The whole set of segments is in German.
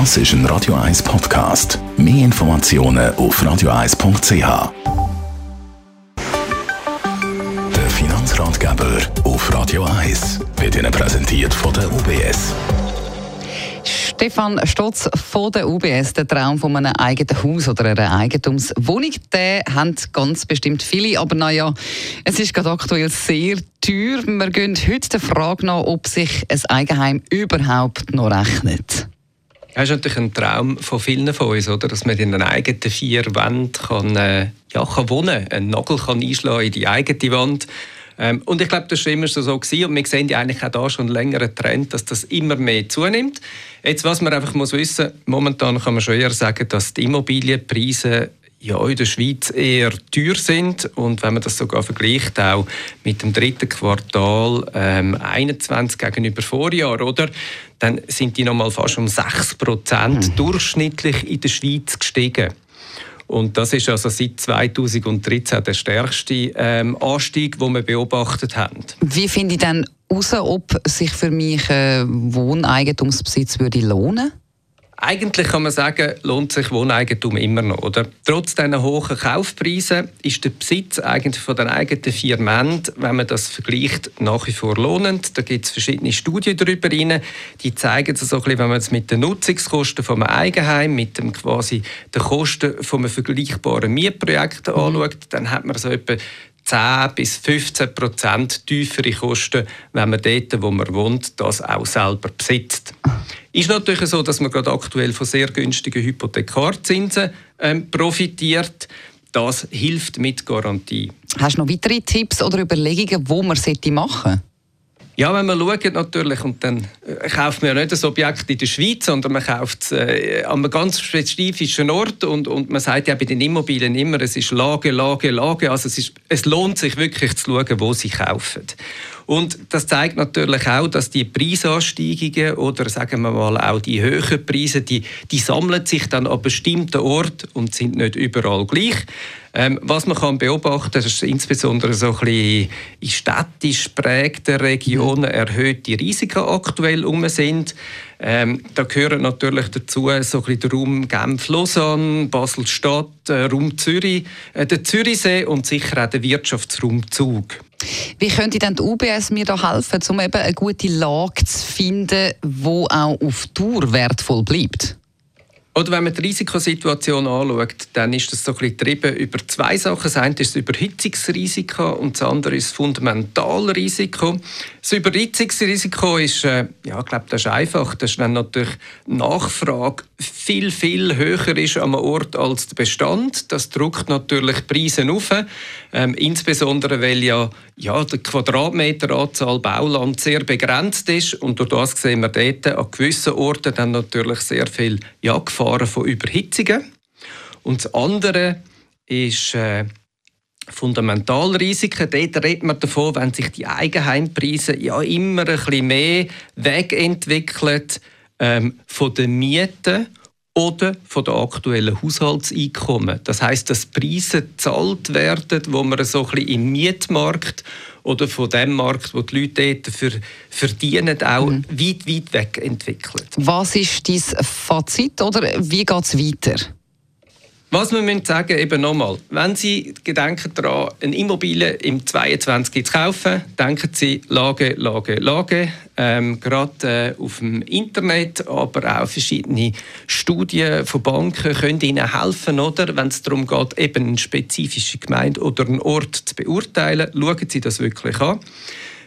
Das ist ein Radio 1 Podcast. Mehr Informationen auf radio1.ch. Der Finanzratgeber auf Radio 1 wird Ihnen präsentiert von der UBS. Stefan Stotz von der UBS, der Traum von einem eigenen Haus oder einer Eigentumswohnung, den haben ganz bestimmt viele. Aber naja, es ist gerade aktuell sehr teuer. Wir gehen heute der Frage nach, ob sich ein Eigenheim überhaupt noch rechnet. Das ist natürlich ein Traum von vielen von uns, oder? dass man in einer eigenen vier Wänden kann, äh, ja, kann wohnen kann, einen Nagel kann einschlagen in die eigene Wand ähm, und ich glaube, das war immer so gewesen. und wir sehen ja eigentlich auch da schon einen längeren Trend, dass das immer mehr zunimmt. Jetzt, was man einfach muss wissen, momentan kann man schon eher sagen, dass die Immobilienpreise ja, in der Schweiz eher teuer sind und wenn man das sogar vergleicht auch mit dem dritten Quartal ähm, 21 gegenüber Vorjahr, oder, dann sind die noch mal fast um 6 Prozent mhm. durchschnittlich in der Schweiz gestiegen. Und das ist also seit 2013 der stärkste ähm, Anstieg, den wir beobachtet haben. Wie finde ich dann heraus, ob sich für mich äh, Wohneigentumsbesitz würde lohnen würde? Eigentlich kann man sagen, lohnt sich Wohneigentum immer noch. Oder? Trotz dieser hohen Kaufpreise ist der Besitz eigentlich von den eigenen Wänden, wenn man das vergleicht, nach wie vor lohnend. Da gibt es verschiedene Studien darüber rein, die zeigen so ein bisschen, wenn man es mit den Nutzungskosten vom Eigenheim, mit dem quasi den Kosten von einem vergleichbaren Mietprojekt mhm. anschaut, dann hat man so etwa 10 bis 15 Prozent tiefere Kosten, wenn man dort, wo man wohnt, das auch selber besitzt. Ist natürlich so, dass man gerade aktuell von sehr günstigen Hypothekarzinsen ähm, profitiert. Das hilft mit Garantie. Hast du noch weitere Tipps oder Überlegungen, wo man machen sollte? Ja, wenn man schaut natürlich, und dann äh, kauft man ja nicht das Objekt in der Schweiz, sondern man kauft es äh, an einem ganz spezifischen Ort und, und man sagt ja bei den Immobilien immer, es ist Lage, Lage, Lage, also es, ist, es lohnt sich wirklich zu schauen, wo sie kaufen. Und das zeigt natürlich auch, dass die Preisansteigungen oder sagen wir mal auch die höheren Preise, die, die sammeln sich dann an bestimmten Orten und sind nicht überall gleich. Ähm, was man kann beobachten, ist insbesondere so ein bisschen in städtisch prägten Regionen erhöhte Risiken aktuell um sind. Ähm, da gehören natürlich dazu so ein bisschen der Raum Genf-Lausanne, Basel-Stadt, äh, Raum Zürich, äh, der Zürichsee und sicher auch der Wirtschaftsraum Zug. Wie könnte denn die UBS mir da helfen, um eben eine gute Lage zu finden, die auch auf Tour wertvoll bleibt? Oder wenn man die Risikosituation anschaut, dann ist das so ein bisschen getrieben über zwei Sachen. Das eine ist das Überhitzungsrisiko und das andere ist das Fundamentalrisiko. Das Überhitzungsrisiko ist, äh, ja, ich glaube, das ist einfach. Das ist, wenn natürlich Nachfrage viel, viel höher ist am Ort als der Bestand. Das drückt natürlich Preise auf. Ähm, insbesondere, weil ja, ja die Quadratmeteranzahl Bauland sehr begrenzt ist. Und durch das sehen wir dort an gewissen Orten dann natürlich sehr viel ja, Gefahren von Überhitzungen. Und das andere ist äh, Fundamentalrisiken. Dort redet man davon, wenn sich die Eigenheimpreise ja immer ein bisschen mehr wegentwickeln ähm, von den Mieten oder von den aktuellen Haushaltseinkommen. Das heißt, dass Preise gezahlt werden, wo man so ein bisschen im Mietmarkt oder von dem Markt, wo die Leute dafür verdienen, auch mhm. weit, weit weg entwickelt. Was ist dein Fazit oder wie geht es weiter? Was wir müssen sagen, eben nochmal, wenn Sie gedenken daran, eine Immobilie im 22 zu kaufen, denken Sie Lage, Lage, Lage. Ähm, Gerade äh, auf dem Internet, aber auch verschiedene Studien von Banken können Ihnen helfen, oder? wenn es darum geht, eben eine spezifische Gemeinde oder einen Ort zu beurteilen. Schauen Sie das wirklich an.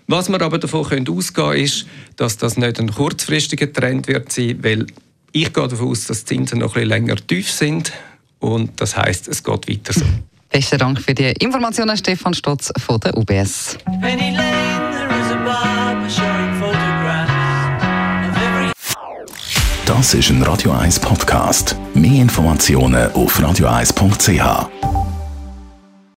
Was wir aber davon können ausgehen können, ist, dass das nicht ein kurzfristiger Trend wird sein, weil ich gehe davon aus, dass die Zinsen noch ein bisschen länger tief sind und das heißt, es geht weiter so. Besten Dank für die Informationen, Stefan Stotz von der UBS. Das ist ein Radio 1 Podcast. Mehr Informationen auf radio1.ch.